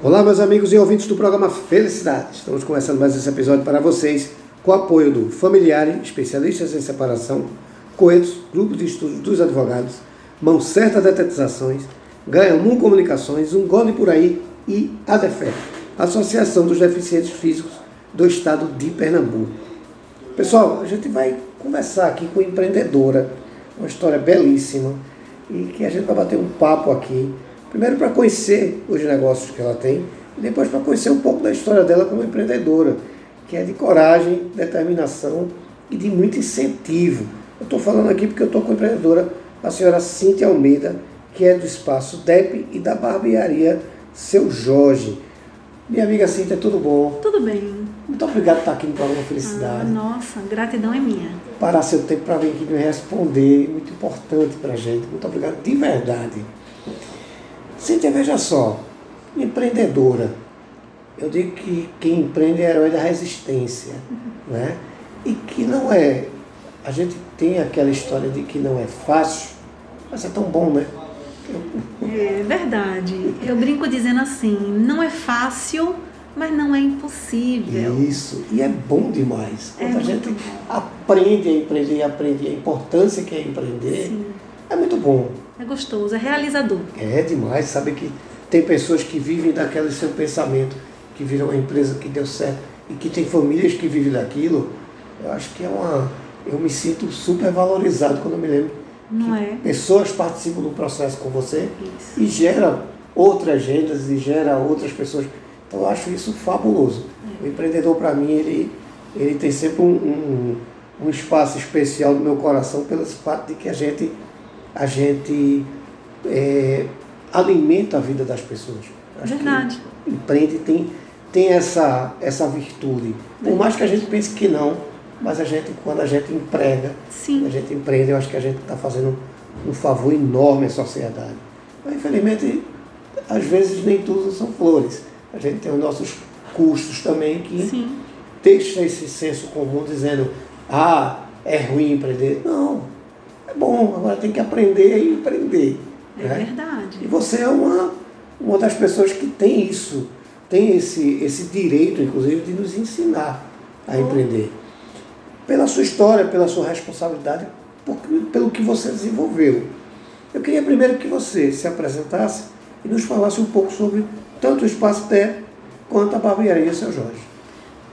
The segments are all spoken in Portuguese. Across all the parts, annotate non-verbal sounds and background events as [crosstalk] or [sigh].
Olá, meus amigos e ouvintes do programa Felicidade. Estamos começando mais esse episódio para vocês com o apoio do Familiare, especialistas em separação, Coetos, Grupo de Estudos dos Advogados, Mão Certa Detetizações, Ganha Mum Comunicações, Um Gole Por Aí e ADEFE, Associação dos Deficientes Físicos do Estado de Pernambuco. Pessoal, a gente vai conversar aqui com empreendedora, uma história belíssima e que a gente vai bater um papo aqui Primeiro para conhecer os negócios que ela tem e depois para conhecer um pouco da história dela como empreendedora, que é de coragem, determinação e de muito incentivo. Eu estou falando aqui porque eu estou com a empreendedora, a senhora Cíntia Almeida, que é do espaço DEP e da barbearia Seu Jorge. Minha amiga Cíntia, tudo bom? Tudo bem. Muito obrigado por estar aqui no programa Felicidade. Ah, nossa, gratidão é minha. Parar seu tempo para vir aqui me responder, muito importante para a gente. Muito obrigado de verdade. Cíntia, veja só, empreendedora. Eu digo que quem empreende é herói da resistência, né? E que não é. A gente tem aquela história de que não é fácil, mas é tão bom, né? É verdade. Eu brinco dizendo assim, não é fácil, mas não é impossível. Isso, e é bom demais. Quando é a gente bom. aprende a empreender e aprende a importância que é empreender, Sim. é muito bom. É gostoso, é realizador. É demais, sabe que tem pessoas que vivem daquele seu pensamento, que viram uma empresa que deu certo e que tem famílias que vivem daquilo. Eu acho que é uma. Eu me sinto super valorizado quando eu me lembro Não que é? pessoas participam do processo com você isso. e gera outras agendas e gera outras pessoas. Então eu acho isso fabuloso. É. O empreendedor, para mim, ele, ele tem sempre um, um, um espaço especial no meu coração pelo fato de que a gente a gente é, alimenta a vida das pessoas. Acho Verdade. empreende tem, tem essa, essa virtude. Por mais que a gente pense que não, mas a gente, quando a gente emprega, Sim. a gente empreende, eu acho que a gente está fazendo um favor enorme à sociedade. Mas, infelizmente, às vezes nem tudo são flores. A gente tem os nossos custos também que Sim. deixa esse senso comum dizendo, ah, é ruim empreender. Não, é bom, agora tem que aprender a empreender. É né? verdade. E você é uma, uma das pessoas que tem isso, tem esse, esse direito, inclusive, de nos ensinar a oh. empreender. Pela sua história, pela sua responsabilidade, por, pelo que você desenvolveu. Eu queria primeiro que você se apresentasse e nos falasse um pouco sobre tanto o Espaço Té quanto a Barbearia Seu Jorge.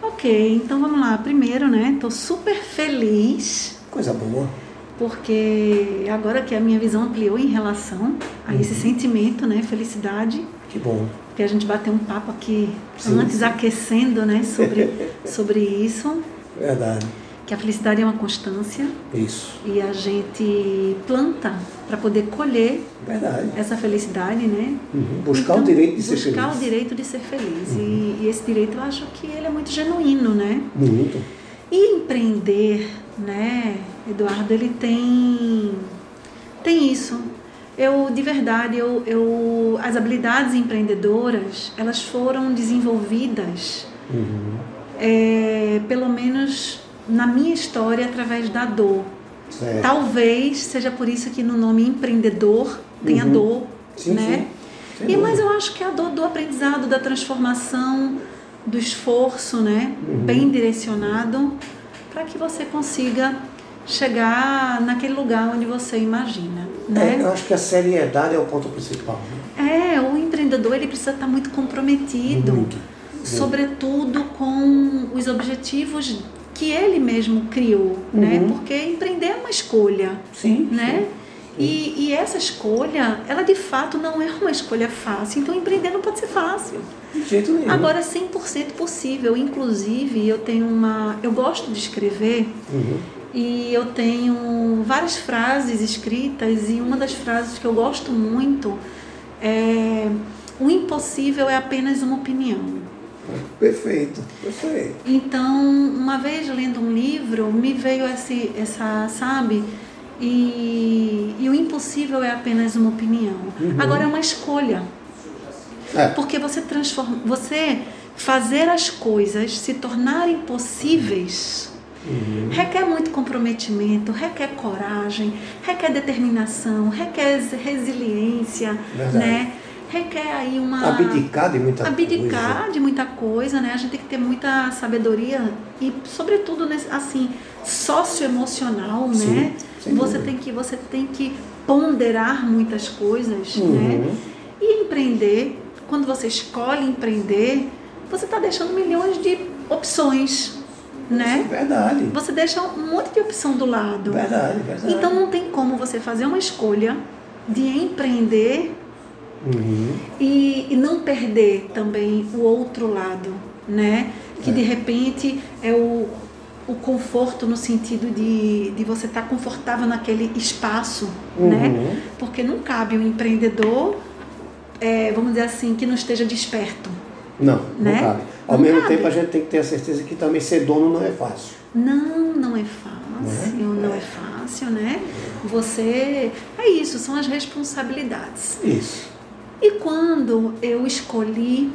Ok, então vamos lá. Primeiro, né, estou super feliz. Coisa boa porque agora que a minha visão ampliou em relação a uhum. esse sentimento, né, felicidade. Que bom. Que a gente bateu um papo aqui sim, antes aquecendo, né, sobre [laughs] sobre isso. Verdade. Que a felicidade é uma constância. Isso. E a gente planta para poder colher Verdade. essa felicidade, né? Uhum. Buscar então, o direito de ser feliz. Buscar o direito de ser feliz. Uhum. E, e esse direito eu acho que ele é muito genuíno, né? Muito. E empreender, né, Eduardo, ele tem tem isso. Eu de verdade, eu, eu as habilidades empreendedoras, elas foram desenvolvidas, uhum. é, pelo menos na minha história, através da dor. Certo. Talvez seja por isso que no nome empreendedor tem uhum. a dor, sim, né? Sim. E mas eu acho que é a dor do aprendizado, da transformação, do esforço, né? Uhum. Bem direcionado para que você consiga chegar naquele lugar onde você imagina. Né? É, eu acho que a seriedade é o ponto principal. Né? É, o empreendedor ele precisa estar muito comprometido, muito. sobretudo com os objetivos que ele mesmo criou, né? uhum. né? Porque empreender é uma escolha, sim, né? Sim. E, e, essa escolha, ela de fato não é uma escolha fácil. Então, empreender não pode ser fácil. De jeito nenhum. Agora, 100% possível. Inclusive, eu tenho uma. Eu gosto de escrever. Uhum. E eu tenho várias frases escritas. E uma das frases que eu gosto muito é: O impossível é apenas uma opinião. Perfeito, sei. Então, uma vez lendo um livro, me veio esse, essa, sabe? E, e o impossível é apenas uma opinião. Uhum. Agora é uma escolha. É. Porque você transforma, você fazer as coisas se tornarem possíveis uhum. requer muito comprometimento, requer coragem, requer determinação, requer resiliência, Verdade. né? requer aí uma. Abdicar de muita abdicar coisa. de muita coisa, né? A gente tem que ter muita sabedoria e, sobretudo, assim, socioemocional, né? Você tem, que, você tem que ponderar muitas coisas, Uhum. né? E empreender, quando você escolhe empreender, você está deixando milhões de opções, né? Verdade. Você deixa um monte de opção do lado. Verdade, verdade. Então não tem como você fazer uma escolha de empreender Uhum. e, e não perder também o outro lado, né? Que de repente é o, o conforto no sentido de, de você estar confortável naquele espaço, né? Uhum. Porque não cabe um empreendedor, é, vamos dizer assim, que não esteja desperto. Não, Né? não cabe. Ao Não mesmo cabe. tempo, a gente tem que ter a certeza que também ser dono não é fácil. Não, não é fácil, não é fácil, né? Você. É isso, são as responsabilidades. Isso. E quando eu escolhi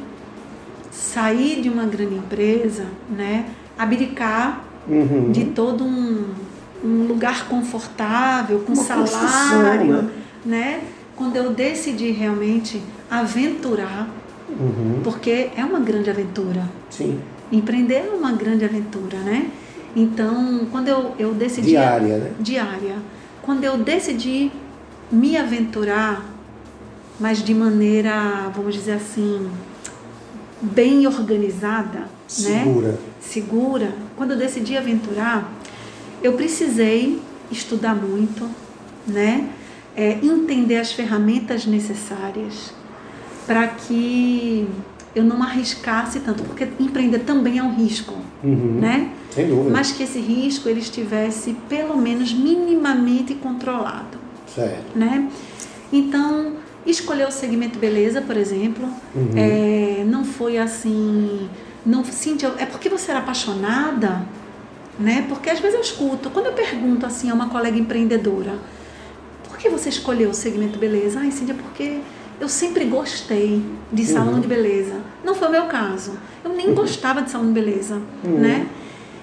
sair de uma grande empresa, né, abdicar Uhum. de todo um, um lugar confortável, com Uma salário, né? né? Quando eu decidi realmente aventurar, Uhum. porque é uma grande aventura. Sim. Empreender é uma grande aventura, né? Então, quando eu, eu decidi Diária, né? diária. Quando eu decidi me aventurar, mas de maneira, vamos dizer assim, bem organizada, né? Segura. Segura. Quando eu decidi aventurar, eu precisei estudar muito, né? É, entender as ferramentas necessárias para que eu não arriscasse tanto, porque empreender também é um risco, Uhum. né? Sem dúvida. mas que esse risco ele estivesse pelo menos minimamente controlado, Certo. né? Então, escolher o segmento beleza, por exemplo, Uhum. é, não foi assim, não, Cíntia, é porque você era apaixonada, né? Porque às vezes eu escuto, quando eu pergunto assim a uma colega empreendedora, por que você escolheu o segmento beleza? Ai, Cíntia, porque eu sempre gostei de salão Uhum. de beleza. Não foi o meu caso. Eu nem gostava de salão de beleza, Uhum. né?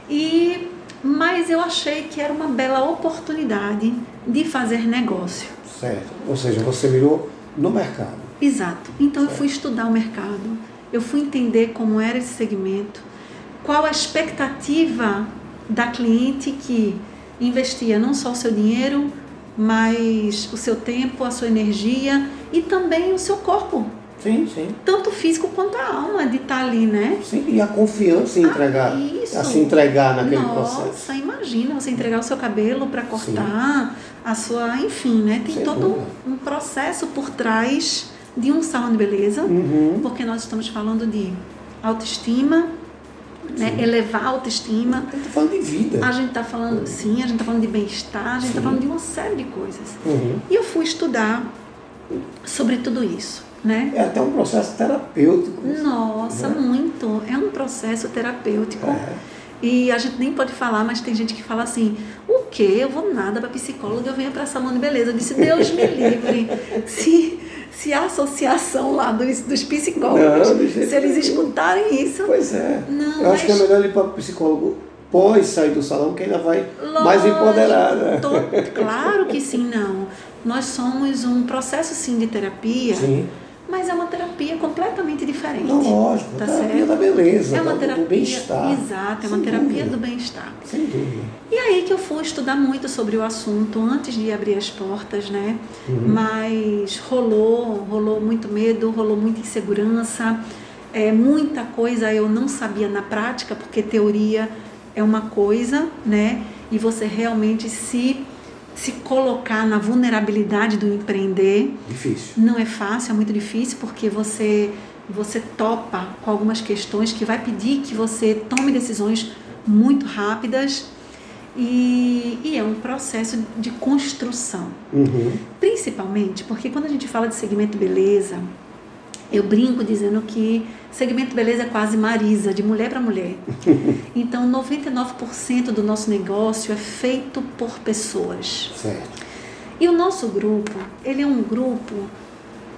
E mas eu achei que era uma bela oportunidade de fazer negócio. Certo. Ou seja, você mirou no mercado. Exato. Então eu fui estudar o mercado, eu fui entender como era esse segmento, qual a expectativa da cliente que investia não só o seu dinheiro, mas o seu tempo, a sua energia e também o seu corpo, Sim, sim. tanto físico quanto a alma de estar ali, né? Sim, e a confiança em entregar, Ah, isso. a se entregar naquele Nossa, processo. imagina você entregar o seu cabelo para cortar, a sua, enfim, né? Tem Sem todo dúvida. um processo por trás de um salão de beleza, Uhum. porque nós estamos falando de autoestima, né? elevar a autoestima. A gente tá falando de vida. A gente está falando, sim, a gente está falando de bem-estar, a gente está falando de uma série de coisas. Uhum. E eu fui estudar sobre tudo isso, né? É até um processo terapêutico. Nossa, muito. É um processo terapêutico. É. E a gente nem pode falar, mas tem gente que fala assim: o quê? Eu vou nada para psicóloga, eu venho para salão de beleza. Eu disse: Deus me livre. Se, se a associação lá dos, dos psicólogos, Não, se eles escutarem isso, Pois é. Não, Eu acho que é melhor ir para o psicólogo pós sair do salão, que ainda vai mais Lógico, empoderada. to- Claro que sim, não. Nós somos um processo sim de terapia, Sim. Mas é uma terapia completamente diferente. Não, lógico. Tá terapia certo? da beleza, É uma do- terapia, do bem-estar. exato, é uma terapia dúvida. do bem-estar. Sem dúvida. E aí que eu fui estudar muito sobre o assunto antes de abrir as portas, né? Uhum. Mas rolou, rolou muito medo, rolou muita insegurança, é, muita coisa eu não sabia na prática, porque teoria é uma coisa, né? E você realmente se, se colocar na vulnerabilidade do empreender Difícil. não é fácil, é muito difícil, porque você, você topa com algumas questões que vai pedir que você tome decisões muito rápidas e, e é um processo de construção. Uhum. Principalmente porque quando a gente fala de segmento beleza, eu brinco dizendo que segmento beleza é quase Marisa, de mulher para mulher. [laughs] Então, 99% do nosso negócio é feito por pessoas. Certo. E o nosso grupo, ele é um grupo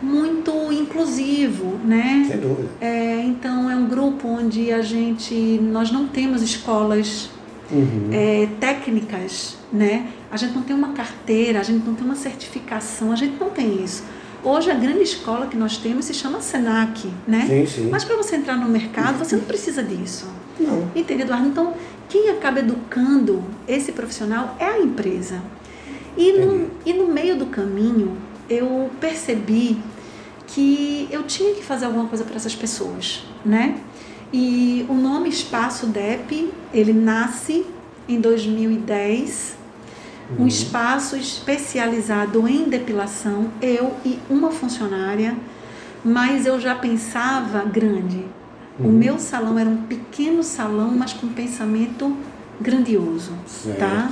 muito inclusivo, né? Sem dúvida. É, então é um grupo onde a gente, nós não temos escolas Uhum. é, técnicas, né? A gente não tem uma carteira, a gente não tem uma certificação, a gente não tem isso. Hoje a grande escola que nós temos se chama Senac, né? Sim, sim. Mas para você entrar no mercado, você não precisa disso. Não. Entende, Eduardo? Então, quem acaba educando esse profissional é a empresa. E no, e no meio do caminho, eu percebi que eu tinha que fazer alguma coisa para essas pessoas, né? E o nome Espaço DEP, ele nasce em 2010, um Uhum. espaço especializado em depilação, eu e uma funcionária, mas eu já pensava grande. O Uhum. meu salão era um pequeno salão, mas com pensamento grandioso, Certo. tá?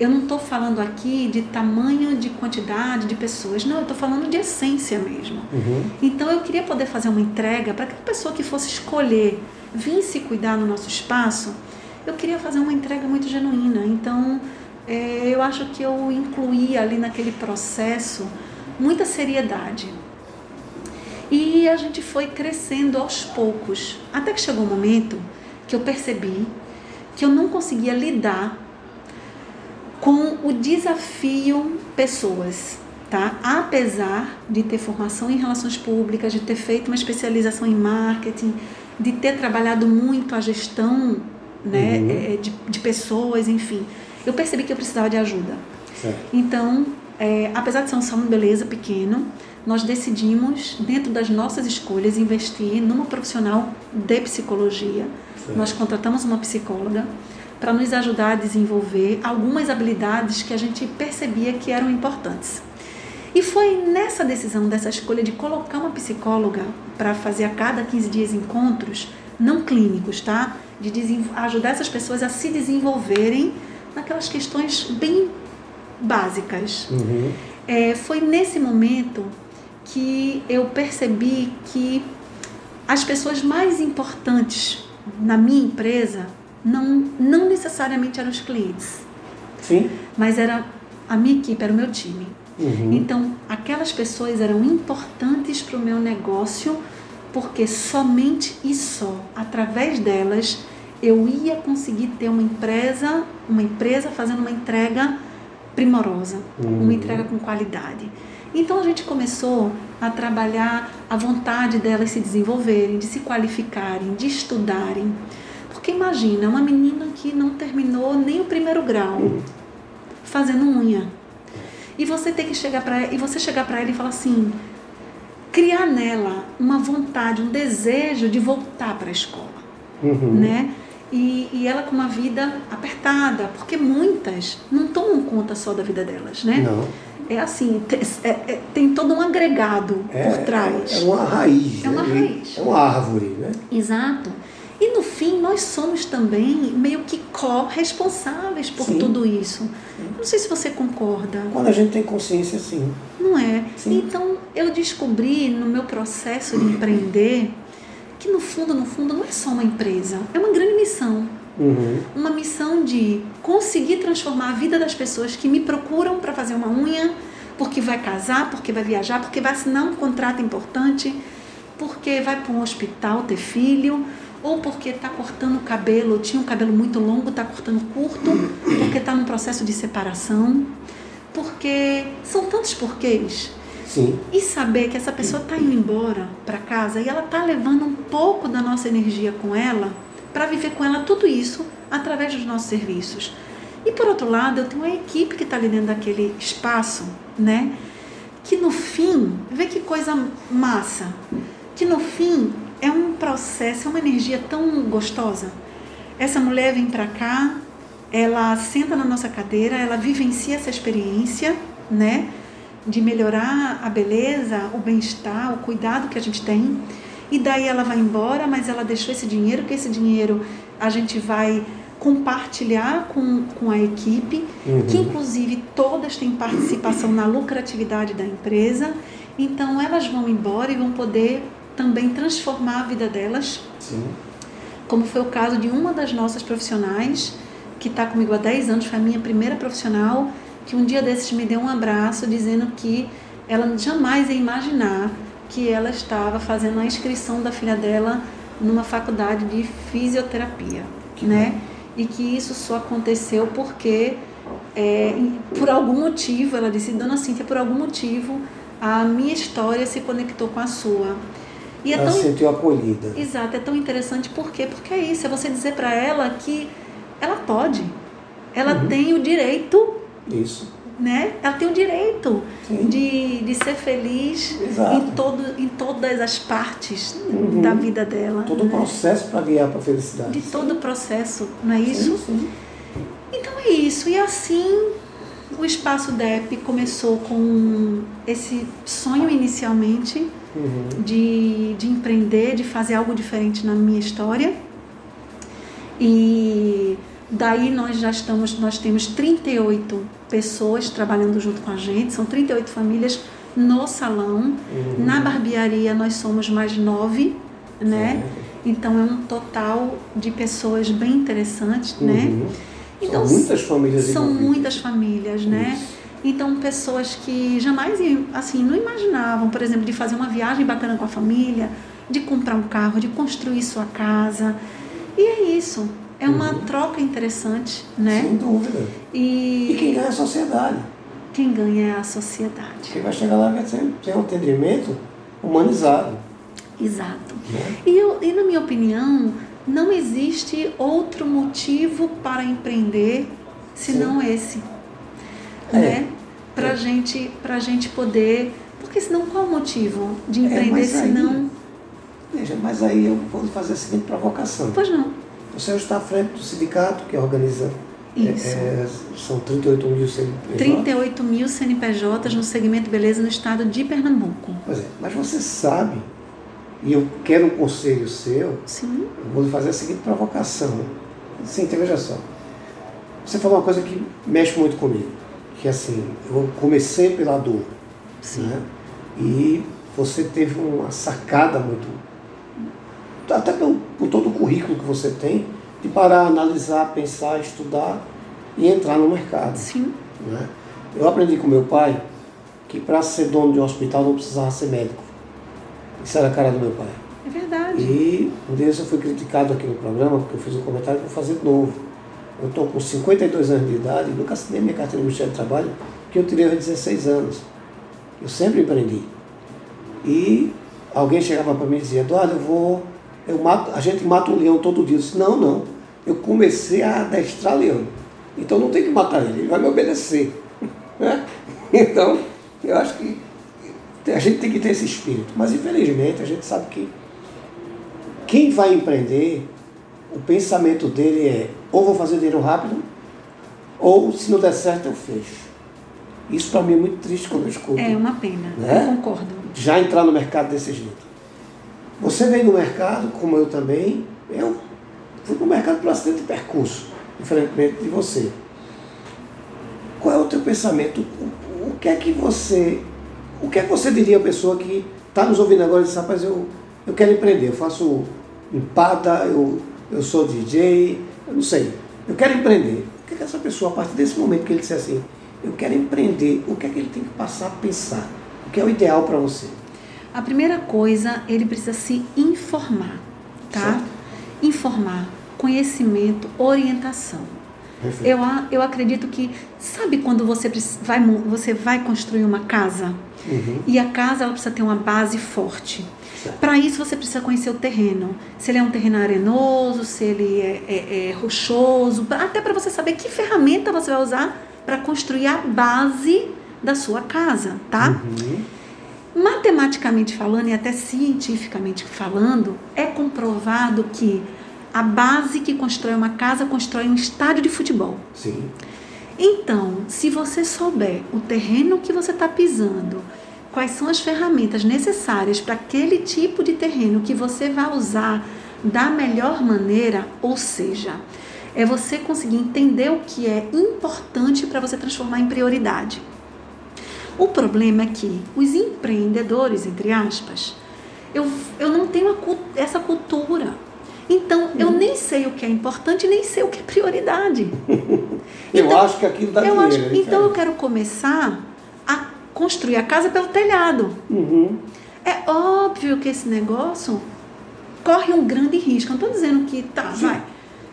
Eu não estou falando aqui de tamanho de quantidade de pessoas, não, eu estou falando de essência mesmo. Uhum. Então eu queria poder fazer uma entrega para aquela pessoa que fosse escolher vir se cuidar no nosso espaço. Eu queria fazer uma entrega muito genuína. Então é, eu acho que eu incluí ali naquele processo muita seriedade. E a gente foi crescendo aos poucos, até que chegou um momento que eu percebi que eu não conseguia lidar com o desafio pessoas, tá? Apesar de ter formação em relações públicas, de ter feito uma especialização em marketing, de ter trabalhado muito a gestão, né, Uhum. eh, de, de pessoas, enfim, eu percebi que eu precisava de ajuda. Certo. Então, é, apesar de ser um salão de beleza pequeno, nós decidimos, dentro das nossas escolhas, investir numa profissional de psicologia. Certo. Nós contratamos uma psicóloga para nos ajudar a desenvolver algumas habilidades que a gente percebia que eram importantes. E foi nessa decisão, dessa escolha de colocar uma psicóloga para fazer a cada 15 dias encontros, não clínicos, tá? De ajudar essas pessoas a se desenvolverem naquelas questões bem básicas. Uhum. É, foi nesse momento que eu percebi que as pessoas mais importantes na minha empresa não, não necessariamente eram os clientes, Sim. mas era a minha equipe, era o meu time. Uhum. Então, aquelas pessoas eram importantes para o meu negócio, porque somente e só através delas eu ia conseguir ter uma empresa, uma empresa fazendo uma entrega primorosa, Uhum. uma entrega com qualidade. Então a gente começou a trabalhar a vontade delas se desenvolverem, de se qualificarem, de estudarem. Porque imagina, uma menina que não terminou nem o primeiro grau, fazendo unha. E você tem que chegar para e você chegar para ela e falar assim, criar nela uma vontade, um desejo de voltar para a escola, Uhum. né? E, e ela com uma vida apertada, porque muitas não tomam conta só da vida delas, né? Não. É assim, te- é- é- tem todo um agregado É, por trás. É uma raiz. É uma né? raiz. É uma árvore, né? Exato. E no fim, nós somos também meio que co-responsáveis por Sim. tudo isso. Não sei se você concorda. Quando a gente tem consciência, sim. Não é? Sim. Então, eu descobri no meu processo de empreender que no fundo, no fundo, não é só uma empresa, é uma grande missão. Uhum. Uma missão de conseguir transformar a vida das pessoas que me procuram para fazer uma unha, porque vai casar, porque vai viajar, porque vai assinar um contrato importante, porque vai para um hospital ter filho, ou porque está cortando o cabelo, tinha um cabelo muito longo, está cortando curto, porque está num processo de separação, porque são tantos porquês. Sim. E saber que essa pessoa está indo embora para casa e ela está levando um pouco da nossa energia com ela para viver com ela tudo isso através dos nossos serviços. E por outro lado, eu tenho uma equipe que está ali dentro daquele espaço, né? Que no fim, vê que coisa massa, que no fim é um processo, é uma energia tão gostosa. Essa mulher vem para cá, ela senta na nossa cadeira, ela vivencia essa experiência, né? De melhorar a beleza, o bem-estar, o cuidado que a gente tem. E daí ela vai embora, mas ela deixou esse dinheiro, que esse dinheiro a gente vai compartilhar com, com a equipe, Uhum. que inclusive todas têm participação na lucratividade da empresa. Então elas vão embora e vão poder também transformar a vida delas Sim. como foi o caso de uma das nossas profissionais, que está comigo há 10 anos, foi a minha primeira profissional, que um dia desses me deu um abraço dizendo que ela jamais ia imaginar que ela estava fazendo a inscrição da filha dela numa faculdade de fisioterapia, né? E que isso só aconteceu porque, é, por algum motivo, ela disse, Dona Cíntia, por algum motivo, a minha história se conectou com a sua. E é ela tão, sentiu acolhida. Exato, é tão interessante por quê? Porque é isso, é você dizer para ela que ela pode, ela uhum. tem o direito. Isso. Né? Ela tem o direito de, de ser feliz em, todo, em todas as partes uhum. da vida dela. Todo o né? processo para guiar para a felicidade. De todo o processo, não é isso? Sim, Então é isso. E assim o espaço DEP começou com esse sonho inicialmente uhum. de, de empreender, de fazer algo diferente na minha história. E daí nós já estamos, nós temos 38 pessoas trabalhando junto com a gente, são 38 famílias no salão. Uhum. Na barbearia nós somos mais nove, né? Então é um total de pessoas bem interessantes, né? uhum. né? Então, são muitas famílias São muitas famílias, né? Isso. Então, pessoas que jamais, assim, não imaginavam, por exemplo, de fazer uma viagem bacana com a família, de comprar um carro, de construir sua casa. E é isso. É uma uhum. troca interessante, né? Sem dúvida. E... e quem ganha é a sociedade. Quem ganha é a sociedade. Quem vai chegar lá vai ter, um atendimento humanizado. Exato. Né? E, eu, e, na minha opinião, não existe outro motivo para empreender senão Sim. esse. É. Né? Para é. gente, a gente poder. Porque senão qual o motivo de é, empreender é, senão. Veja, mas aí eu vou fazer a seguinte provocação. Pois não. Você está à frente do sindicato que organiza. É, Isso. É, são 38 mil CNPJs. 38 mil CNPJs no segmento beleza no estado de Pernambuco. Pois é, mas você sabe e eu quero um conselho seu, Sim. eu vou fazer a seguinte provocação. Sim, então veja só. Você falou uma coisa que mexe muito comigo, que assim, eu comecei pela dor. Sim. Né? E você teve uma sacada muito, até pelo, por todo o currículo que você tem, de parar, analisar, pensar, estudar e entrar no mercado. Sim. Né? Eu aprendi com meu pai que para ser dono de um hospital não precisava ser médico. Isso era a cara do meu pai. É verdade. E um dia eu fui criticado aqui no programa, porque eu fiz um comentário que vou fazer de novo. Eu estou com 52 anos de idade, nunca assinei minha carteira do Ministério do Trabalho, que eu tirei aos 16 anos. Eu sempre empreendi. E alguém chegava para mim e dizia, Eduardo, eu vou. Eu mato, a gente mata um leão todo dia. Eu disse, não, não. Eu comecei a adestrar leão. Então não tem que matar ele, ele vai me obedecer. [laughs] Né? Então, eu acho que a gente tem que ter esse espírito. Mas infelizmente a gente sabe que quem vai empreender, o pensamento dele é ou vou fazer dinheiro rápido, ou se não der certo eu fecho. Isso para mim é muito triste quando eu escuto. É uma pena, né? eu concordo. Já entrar no mercado desse jeito. Você vem no mercado, como eu também, eu fui no mercado por acidente de percurso, diferentemente de você. Qual é o teu pensamento? O, o que é que você o que é que você diria a pessoa que está nos ouvindo agora e diz, rapaz, eu, eu quero empreender, eu faço empada, eu, eu sou DJ, eu não sei, eu quero empreender. O que é que essa pessoa, a partir desse momento que ele disser assim, eu quero empreender, o que é que ele tem que passar a pensar? O que é o ideal para você? A primeira coisa, ele precisa se informar, tá? Certo. Informar, conhecimento, orientação. Eu, eu acredito que, sabe quando você vai, você vai construir uma casa? Uhum. E a casa ela precisa ter uma base forte. Para isso você precisa conhecer o terreno. Se ele é um terreno arenoso, se ele é, é, é rochoso, até para você saber que ferramenta você vai usar para construir a base da sua casa, tá? Uhum. Matematicamente falando e até cientificamente falando, é comprovado que a base que constrói uma casa constrói um estádio de futebol. Sim. Então, se você souber o terreno que você está pisando, quais são as ferramentas necessárias para aquele tipo de terreno que você vai usar da melhor maneira, ou seja, é você conseguir entender o que é importante para você transformar em prioridade. O problema é que os empreendedores, entre aspas, eu, eu não tenho a, essa cultura. Então, eu nem sei o que é importante, nem sei o que é prioridade. [laughs] eu então, acho que aquilo dá eu dinheiro. Acho, então, eu quero começar a construir a casa pelo telhado. Uhum. É óbvio que esse negócio corre um grande risco. não estou dizendo que tá, vai.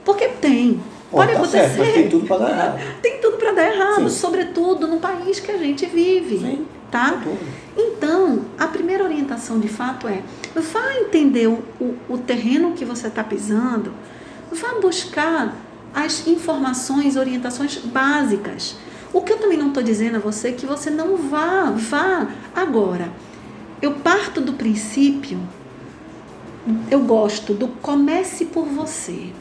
Porque tem. Pode, tá acontecer. Certo, tem tudo para dar errado. [laughs] Tem tudo para dar errado, Sim. sobretudo no país que a gente vive. Sim, tá? Então, Então, a primeira orientação de fato é: vá entender o, o, o terreno que você está pisando, vá buscar as informações, orientações básicas. O que eu também não estou dizendo a você é que você não vá, vá agora. Eu parto do princípio, eu gosto do comece por você.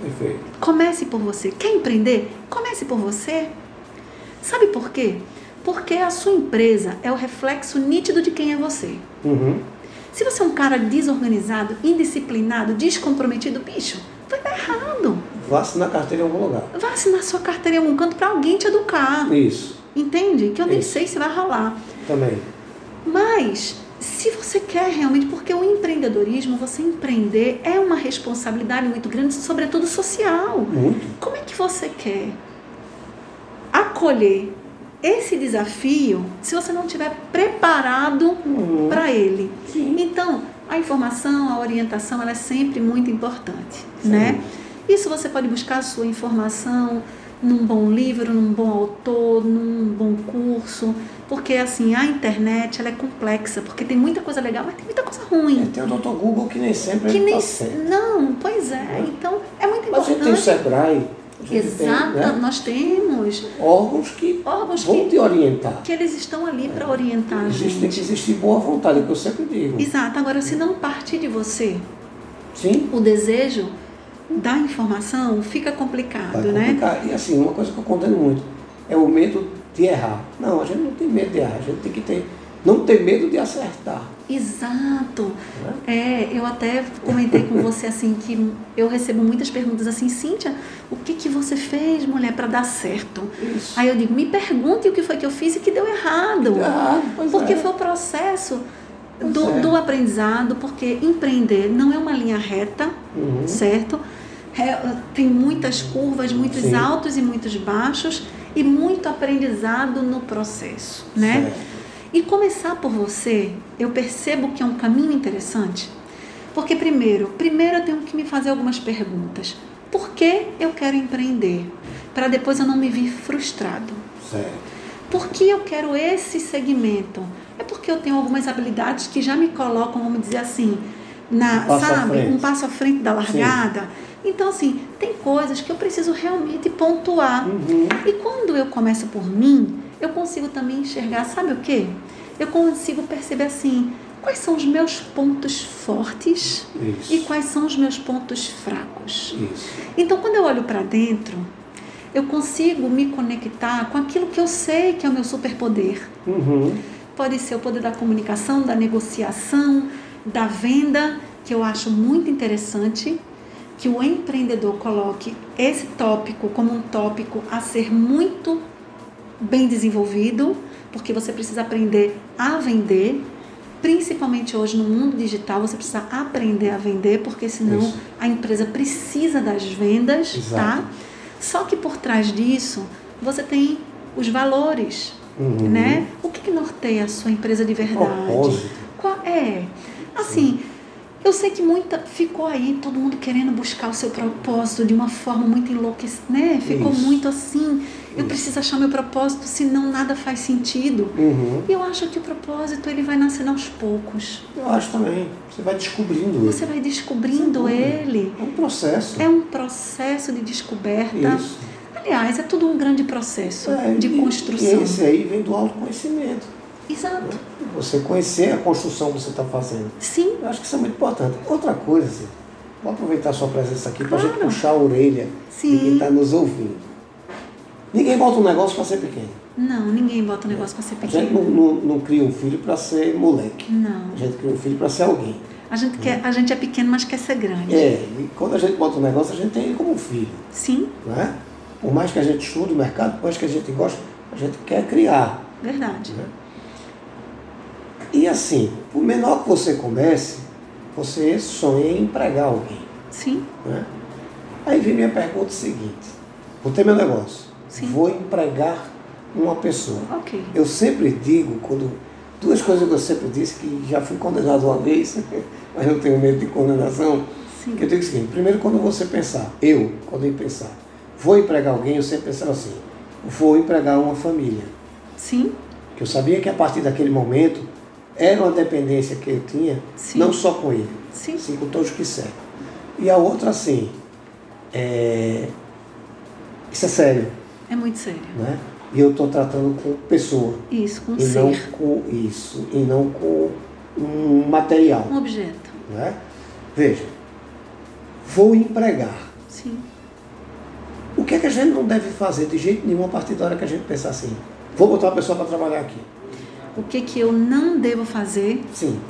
Perfeito. Comece por você. Quer empreender? Comece por você. Sabe por quê? Porque a sua empresa é o reflexo nítido de quem é você. Uhum. Se você é um cara desorganizado, indisciplinado, descomprometido, bicho, vai dar errado. Vá assinar carteira em algum lugar. Vá assinar sua carteira em algum canto para alguém te educar. Isso. Entende? Que eu nem Isso. sei se vai rolar. Também. Mas, se você quer realmente, porque o empreendedorismo, você empreender, é uma responsabilidade muito grande, sobretudo social. Muito. Como é que você quer acolher esse desafio se você não estiver preparado Uhum. para ele? Sim. Então, a informação, a orientação, ela é sempre muito importante, Sim. né? Isso você pode buscar a sua informação num bom livro, num bom autor, num bom curso, porque assim, a internet, ela é complexa, porque tem muita coisa legal, mas tem muita coisa ruim. Tem o Dr. Google que nem sempre Que ele nem tá não, pois é. Então, é muito Mas a gente tem o importante. Sebrae, gente Exato, tem né, nós temos órgãos que órgãos vão que, te orientar. que eles estão ali para orientar a Existe, tem que gente. existir boa vontade, é o que eu sempre digo. Exato. Agora, se não partir de você, Sim, o desejo da informação fica vai complicado, né? complicar. E assim, uma coisa que eu condeno muito é o medo de errar. Não, a gente não tem medo de errar, a gente tem que ter, não ter medo de acertar. Exato. Né? É, eu até comentei com você assim que eu recebo muitas perguntas assim, Cíntia, o que que você fez, mulher, para dar certo? Isso. Aí eu digo, me pergunte o que foi que eu fiz e que deu errado. Pois Porque é. foi o processo do, é. do aprendizado, porque empreender não é uma linha reta, Uhum. certo? É, tem muitas curvas, muitos Sim. altos e muitos baixos e muito aprendizado no processo, né? Certo. E começar por você, eu percebo que é um caminho interessante, porque primeiro, primeiro eu tenho que me fazer algumas perguntas. Por que eu quero empreender? Para depois eu não me vir frustrado. Certo. Por que eu quero esse segmento? É porque eu tenho algumas habilidades que já me colocam, vamos dizer assim, na, Um sabe, um passo à frente da largada. Então, assim, tem coisas que eu preciso realmente pontuar. Uhum. E quando eu começo por mim, eu consigo também enxergar, sabe o quê? Eu consigo perceber assim, quais são os meus pontos fortes Isso. e quais são os meus pontos fracos. Isso. Então, quando eu olho para dentro, eu consigo me conectar com aquilo que eu sei que é o meu superpoder. Uhum. Pode ser o poder da comunicação, da negociação, da venda, que eu acho muito interessante que o empreendedor coloque esse tópico como um tópico a ser muito bem desenvolvido, porque você precisa aprender a vender, principalmente hoje no mundo digital, você precisa aprender a vender, porque senão Isso. a empresa precisa das vendas, Exato. tá? Só que por trás disso, você tem os valores, Uhum. né? O que, que norteia a sua empresa de verdade? Propósito. Qual é? Assim, eu sei que muita ficou aí todo mundo querendo buscar o seu propósito de uma forma muito enlouquecida, né? Ficou Isso. muito assim, eu Isso. preciso achar meu propósito, senão nada faz sentido. Uhum. E eu acho que o propósito ele vai nascendo aos poucos. Eu acho também. Você vai descobrindo ele. Você vai descobrindo ele. É um processo. É um processo de descoberta. Isso. Aliás, é tudo um grande processo É, de e- construção. E esse aí vem do autoconhecimento. Exato. Você conhecer a construção que você está fazendo. Sim, Eu acho que isso é muito importante. Outra coisa, assim, vou aproveitar a sua presença aqui para a gente Claro. puxar a orelha Sim. de quem está nos ouvindo. Ninguém bota um negócio para ser pequeno. não, ninguém bota o negócio para ser A gente não, pequeno. não, não cria um filho para ser moleque. Não. A gente cria um filho para ser alguém. A gente, quer, a gente é pequeno, mas quer ser grande. É, e quando a gente bota um negócio, a gente tem ele como um filho. Sim, Não é? Por mais que a gente estude o mercado, por mais que a gente goste, a gente quer criar. verdade. Né? E assim, por menor que você comece, você sonha em empregar alguém. Sim, Né? Aí vem minha pergunta seguinte: vou ter meu negócio, Sim. vou empregar uma pessoa. ok. Eu sempre digo, quando duas coisas que eu sempre disse, que já fui condenado uma vez, [laughs] mas eu tenho medo de condenação, Sim. que eu digo o seguinte, primeiro quando você pensar, eu, quando eu pensar, vou empregar alguém, eu sempre pensava assim, vou empregar uma família. Sim, Que eu sabia que a partir daquele momento era uma dependência que eu tinha, Sim. não só com ele, Sim. sim com todos que cercam. E a outra, assim, é... isso é sério, É muito sério. né? E eu estou tratando com pessoa, Isso, com um e não ser, com isso, e não com um material, um objeto. né? Veja, vou empregar. Sim. O que é que a gente não deve fazer de jeito nenhum a partir da hora que a gente pensar assim? Vou botar uma pessoa para trabalhar aqui. O que que eu não devo fazer? Sim.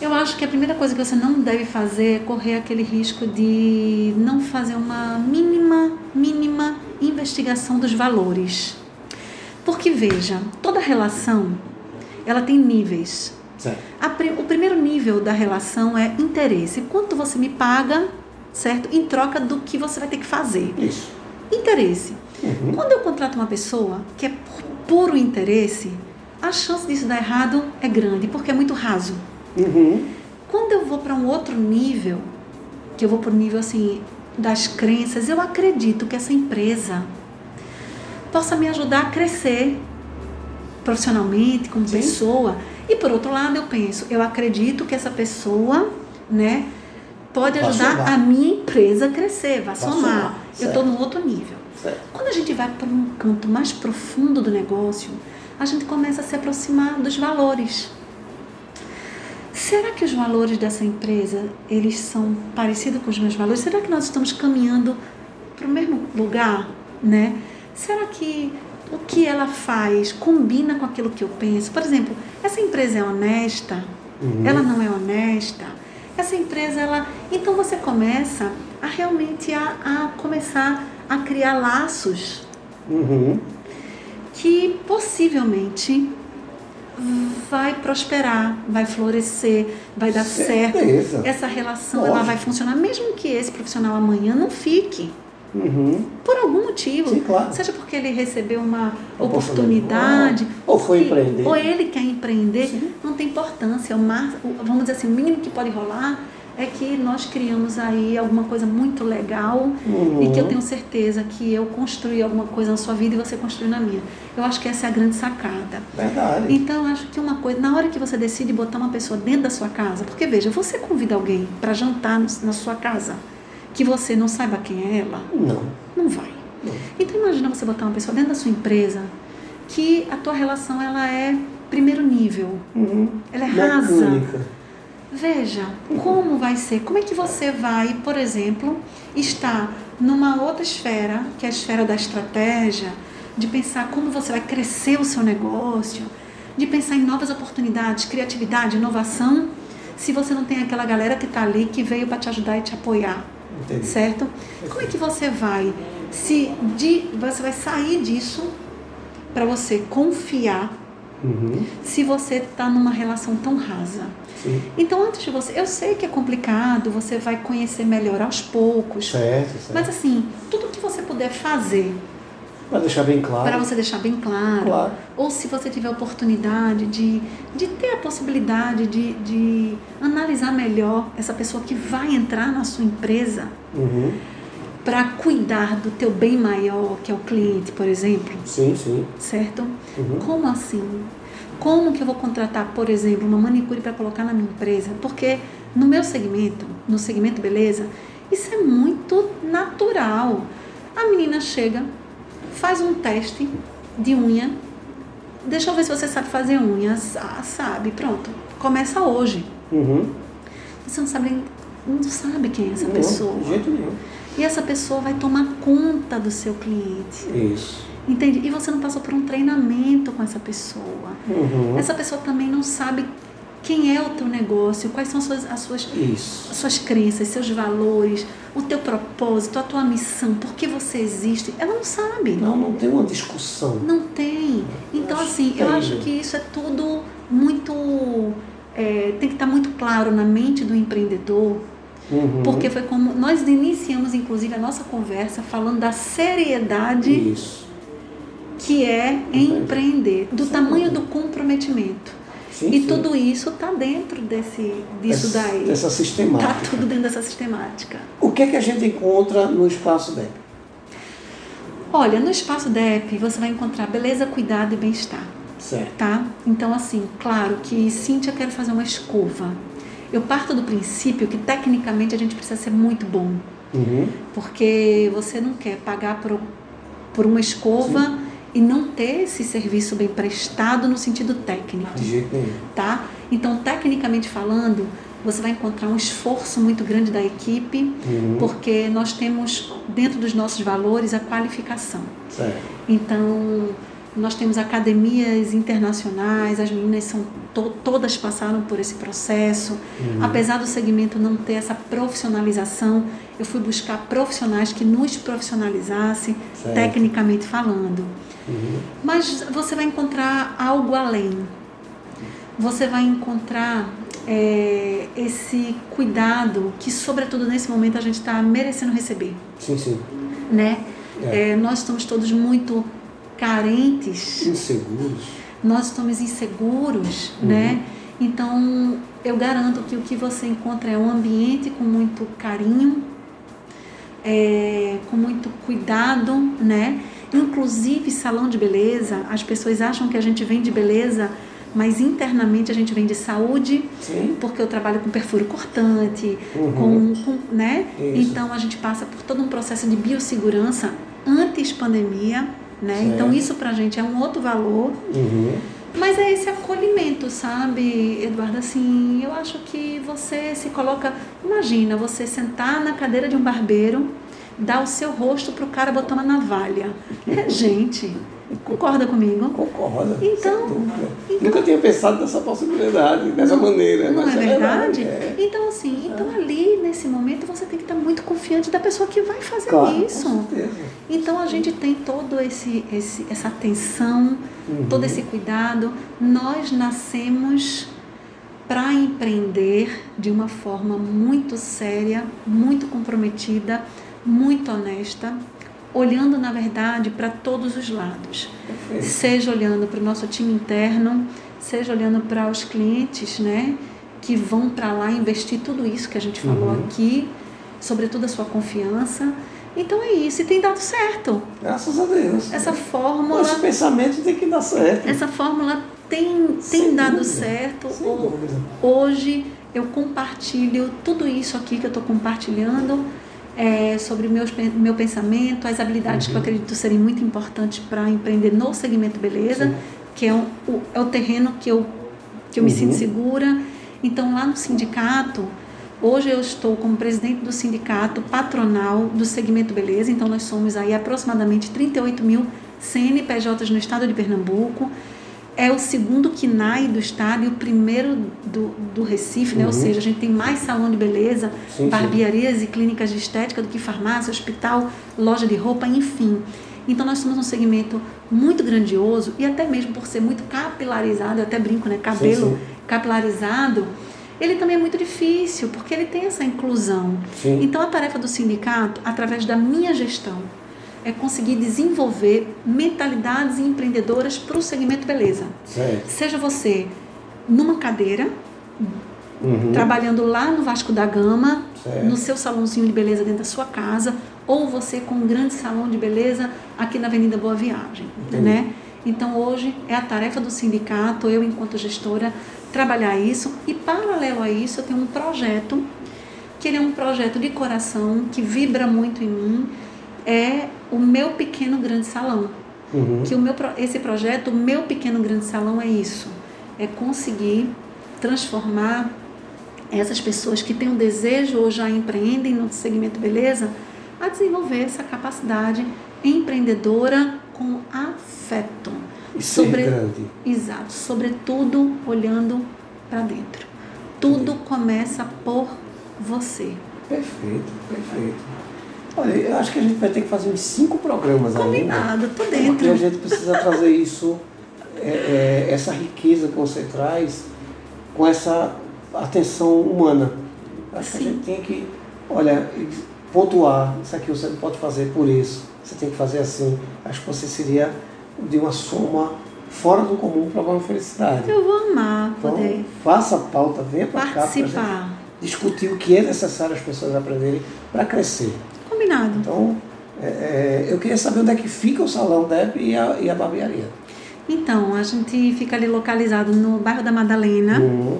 Eu acho que a primeira coisa que você não deve fazer é correr aquele risco de não fazer uma mínima, mínima investigação dos valores. Porque veja, toda relação ela tem níveis. Certo. A o primeiro nível da relação é interesse. Quanto você me paga, certo? Em troca do que você vai ter que fazer. Isso. Interesse. Uhum. Quando eu contrato uma pessoa que é por puro interesse, a chance disso dar errado é grande, porque é muito raso. Uhum. Quando eu vou para um outro nível, que eu vou para o nível assim das crenças, eu acredito que essa empresa possa me ajudar a crescer profissionalmente, como Sim. pessoa. E por outro lado, eu penso, eu acredito que essa pessoa, né, pode ajudar a minha empresa a crescer, vai, Vai somar. somar, Eu estou no outro nível. Certo. Quando a gente vai para um canto mais profundo do negócio, a gente começa a se aproximar dos valores. Será que os valores dessa empresa eles são parecidos com os meus valores? Será que nós estamos caminhando para o mesmo lugar, né? Será que o que ela faz combina com aquilo que eu penso? Por exemplo, essa empresa é honesta? Uhum. Ela não é honesta? Essa empresa, ela. Então você começa a realmente a, a começar a criar laços Uhum. Que possivelmente vai prosperar, vai florescer, vai dar Certeza. certo. Essa relação ela vai funcionar, mesmo que esse profissional amanhã não fique, Uhum. por algum motivo. Sim, claro. Seja porque ele recebeu uma Oportunidade. Ou foi empreender. ou ele quer empreender, Sim. não tem importância. O mar, vamos dizer assim, o mínimo que pode rolar é que nós criamos aí alguma coisa muito legal Uhum. e que eu tenho certeza que eu construí alguma coisa na sua vida e você construiu na minha. Eu acho que essa é a grande sacada. Verdade. Então, eu acho que uma coisa, na hora que você decide botar uma pessoa dentro da sua casa, porque veja, você convida alguém para jantar na sua casa, que você não saiba quem é ela, Não. não vai. Não. Então, imagina você botar uma pessoa dentro da sua empresa, que a tua relação ela é primeiro nível, Uhum. ela é rasa. Mecânica. Veja como vai ser, como é que você vai, por exemplo, estar numa outra esfera, que é a esfera da estratégia, de pensar como você vai crescer o seu negócio, de pensar em novas oportunidades, criatividade, inovação, se você não tem aquela galera que está ali que veio para te ajudar e te apoiar, Entendi. certo? Como é que você vai se de, você vai sair disso para você confiar Uhum. se você está numa relação tão rasa? Sim. Então, antes de você. Eu sei que é complicado, você vai conhecer melhor aos poucos. Certo, certo. Mas, assim, tudo que você puder fazer Para deixar bem claro. para você deixar bem claro, Claro. ou se você tiver oportunidade de, de ter a possibilidade de, de analisar melhor essa pessoa que vai entrar na sua empresa Uhum. Para cuidar do teu bem maior, que é o cliente, por exemplo, Sim, sim. certo? Uhum. Como assim? Como que eu vou contratar, por exemplo, uma manicure para colocar na minha empresa? Porque no meu segmento, no segmento beleza, isso é muito natural. A menina chega, faz um teste de unha. Deixa eu ver se você sabe fazer unhas. Ah, sabe, pronto. Começa hoje. Uhum. Você não sabe, não sabe quem é essa Não, pessoa. De jeito nenhum. E essa pessoa vai tomar conta do seu cliente. Isso. Entende? E você não passou por um treinamento com essa pessoa. Uhum. Essa pessoa também não sabe quem é o teu negócio, quais são as suas, as suas, Isso. as suas crenças, seus valores, o teu propósito, a tua missão, por que você existe. Ela não sabe. Não, não tem uma discussão. Não tem. Então, assim, eu acho que isso é tudo muito. é, tem que estar muito claro na mente do empreendedor, Uhum. porque foi como. Nós iniciamos, inclusive, a nossa conversa falando da seriedade Isso. que é empreender, do Sim. tamanho do comprometimento. Sim, e sim. tudo isso está dentro desse, disso Essa- daí. Dessa sistemática. Está tudo dentro dessa sistemática. O que é que a gente encontra no espaço DEP? Olha, no espaço DEP você vai encontrar beleza, cuidado e bem-estar. Certo. Tá? Então, assim, claro que Cíntia quer fazer uma escova. Eu parto do princípio que tecnicamente a gente precisa ser muito bom. Uhum. Porque você não quer pagar por, por uma escova Sim. e não ter esse serviço bem prestado no sentido técnico. De jeito nenhum. Tá? Então, tecnicamente falando, você vai encontrar um esforço muito grande da equipe, uhum. porque nós temos dentro dos nossos valores a qualificação. Certo. Então, nós temos academias internacionais, as meninas são to todas passaram por esse processo. Uhum. Apesar do segmento não ter essa profissionalização, eu fui buscar profissionais que nos profissionalizassem, certo. tecnicamente falando. Uhum. Mas você vai encontrar algo além. Você vai encontrar é, esse cuidado que, sobretudo nesse momento, a gente está merecendo receber. Sim, sim. Né? É. É, nós estamos todos muito carentes. Inseguros. Nós estamos inseguros, Uhum. né? Então, eu garanto que o que você encontra é um ambiente com muito carinho, é, com muito cuidado, né? Inclusive, salão de beleza, as pessoas acham que a gente vem de beleza, mas internamente a gente vem de saúde, Sim. porque eu trabalho com perfuro cortante, Uhum. com, com- né? Isso. Então a gente passa por todo um processo de biossegurança antes pandemia, né? Então isso pra gente é um outro valor, Uhum. mas é esse acolhimento, sabe, Eduardo? Assim, eu acho que você se coloca, imagina você sentar na cadeira de um barbeiro, dar o seu rosto pro cara botar uma navalha. É, gente, concorda comigo? Concorda. Então- então- Nunca tinha pensado nessa possibilidade, dessa maneira. Não é verdade? é. Então, assim, então ali nesse momento você tem que estar muito confiante da pessoa que vai fazer Claro, isso. Então a gente tem todo esse, esse essa atenção, Uhum. todo esse cuidado. Nós nascemos para empreender de uma forma muito séria, muito comprometida, muito honesta, olhando na verdade para todos os lados. Perfeito. Seja olhando para o nosso time interno, seja olhando para os clientes, né, que vão para lá investir tudo isso que a gente falou Uhum. aqui, sobretudo a sua confiança. Então é isso, e tem dado certo. Graças a Deus. Essa Esse fórmula, pensamento tem que dar certo. essa fórmula tem, tem Sem dado dúvida, certo. Sem Ho- dúvida. Hoje eu compartilho tudo isso aqui que eu estou compartilhando é, sobre meus, meu pensamento, as habilidades que eu Uhum. acredito serem muito importantes para empreender no segmento beleza, Sim. que é o, o- é o terreno que eu, que eu me Uhum. sinto segura. Então, lá no sindicato, hoje eu estou como presidente do sindicato patronal do segmento beleza, então nós somos aí aproximadamente 38 mil CNPJs no estado de Pernambuco. É o segundo KINAI do estado e o primeiro do, do Recife, né? ou Uhum. seja, a gente tem mais salão de beleza, Sim, sim. barbearias e clínicas de estética do que farmácia, hospital, loja de roupa, enfim. Então nós somos um segmento muito grandioso e até mesmo por ser muito capilarizado, eu até brinco, né? Cabelo sim. capilarizado, ele também é muito difícil, porque ele tem essa inclusão. Sim. Então a tarefa do sindicato, através da minha gestão, é conseguir desenvolver mentalidades empreendedoras para o segmento beleza. Certo. Seja você numa cadeira, Uhum. trabalhando lá no Vasco da Gama, Certo. no seu salãozinho de beleza dentro da sua casa, ou você com um grande salão de beleza aqui na Avenida Boa Viagem, né? Então hoje é a tarefa do sindicato, eu enquanto gestora, trabalhar isso e paralelo a isso eu tenho um projeto que ele é um projeto de coração que vibra muito em mim, é o meu pequeno grande salão Uhum. que o meu esse projeto, o meu pequeno grande salão é isso, é conseguir transformar essas pessoas que têm um desejo ou já empreendem no segmento beleza, a desenvolver essa capacidade empreendedora com afeto. E Sobre- grande. Exato, sobretudo olhando para dentro. Tudo começa por você. Perfeito, perfeito. Olha, eu acho que a gente vai ter que fazer uns cinco programas ainda. Combinado, tô Porque dentro. a gente precisa trazer isso, é, é, essa riqueza que você traz, com essa atenção humana. Acho que a Sim. gente tem que, olha, pontuar, isso aqui você não pode fazer por isso, você tem que fazer assim. Acho que você seria de uma soma fora do comum para uma felicidade. Eu vou amar Então, poder faça a pauta, venha para cá para participar. discutir o que é necessário as pessoas aprenderem para crescer. Combinado. Então, é, é, eu queria saber onde é que fica o salão Deb e a, e a barbearia. Então, a gente fica ali localizado no bairro da Madalena. Uhum.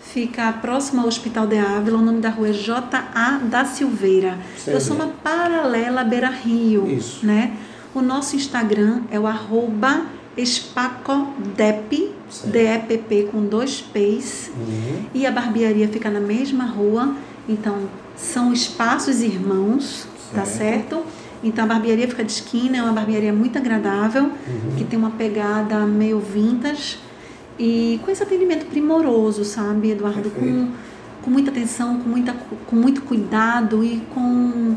Fica próximo ao Hospital de Ávila, o nome da rua é J.A. da Silveira. Sei Eu sou uma paralela Beira Rio, Isso. né? O nosso Instagram é o arroba espacodep. D-E-P-P com dois P's. Uhum. E a barbearia fica na mesma rua, então são espaços irmãos, tá Certo. certo? Então a barbearia fica de esquina, é uma barbearia muito agradável, Uhum. que tem uma pegada meio vintage e com esse atendimento primoroso, sabe, Eduardo? Com, Perfeito. com muita atenção, com, muita, com muito cuidado e com.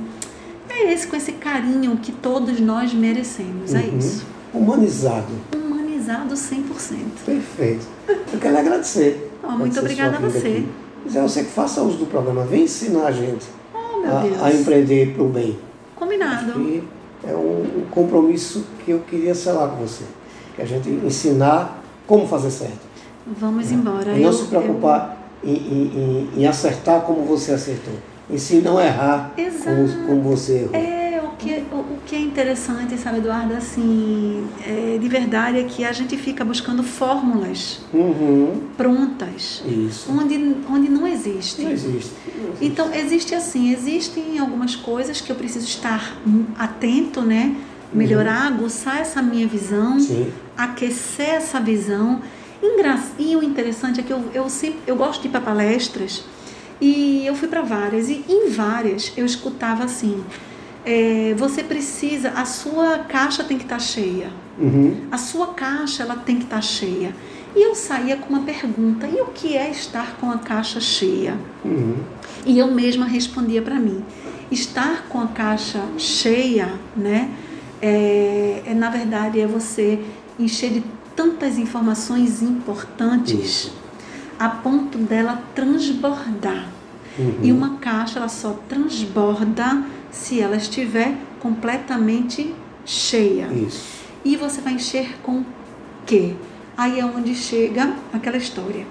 É esse, com esse carinho que todos nós merecemos, é Uhum. isso. Humanizado. Humanizado 100%. Perfeito. Eu quero agradecer. Oh, muito obrigada a você. aqui. Mas é você que faça uso do programa. Vem ensinar a gente Meu Deus. a, a empreender para o bem. Combinado. E é um, um compromisso que eu queria selar com você. Que a gente ensinar como fazer certo. Vamos embora. E não Eu- se preocupar em, em- em- em acertar como você acertou. Em si não errar como, como você errou. É, que, o, o que é interessante, sabe, Eduardo, assim, é, de verdade é que a gente fica buscando fórmulas Uhum. prontas, Isso. onde, onde não existe. Não existe. Não existe. Então, existe assim, existem algumas coisas que eu preciso estar atento, né? Melhorar, aguçar essa minha visão, Sim. aquecer essa visão. Engra- E o interessante é que eu, eu sempre eu gosto de ir para palestras e eu fui para várias e em várias eu escutava assim: é, você precisa, a sua caixa tem que estar cheia, Uhum. a sua caixa ela tem que estar cheia. E eu saía com uma pergunta: e o que é estar com a caixa cheia? Uhum. E eu mesma respondia para mim: estar com a caixa cheia, né? É, é, na verdade é você encher de tantas informações importantes Isso. a ponto dela transbordar. Uhum. E uma caixa ela só transborda se ela estiver completamente cheia. Isso. E você vai encher com quê? Aí é onde chega aquela história.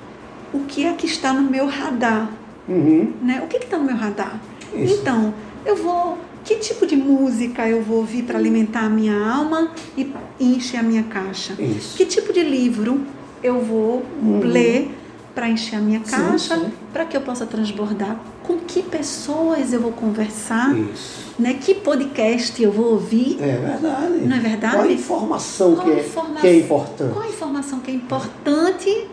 O que é que está no meu radar? Uhum. né? O que está no meu radar? Isso. Então, eu vou. Que tipo de música eu vou ouvir para alimentar a minha alma e encher a minha caixa? Isso. Que tipo de livro eu vou Uhum. ler para encher a minha caixa, para que eu possa transbordar? Com que pessoas eu vou conversar? Isso. Né? Que podcast eu vou ouvir? É verdade. Não é verdade? Qual a informação, Qual que, é, que é importante? Qual a informação que é importante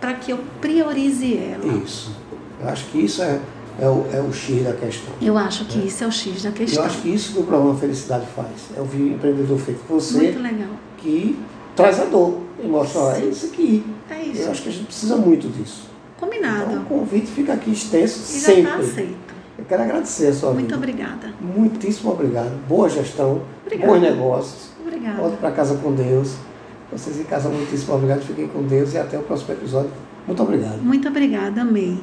para que eu priorize ela? Isso. Eu acho que isso é, é, o, é o X da questão. Eu acho que isso é o X da Eu questão. acho que isso que o programa Felicidade faz. É um empreendedor feito por você Muito legal. que traz a dor e mostra, ó, é isso aqui. É Eu isso. acho que a gente precisa muito disso. Combinado. Então o convite fica aqui extenso e já está sempre. aceito. Eu quero agradecer a sua Muito vida. obrigada. Muitíssimo obrigado. Boa gestão, Obrigada. bons negócios. Obrigada. Volte para casa com Deus. Vocês em casa, muitíssimo obrigado. Fiquem com Deus e até o próximo episódio. Muito obrigado. Muito obrigada, amei.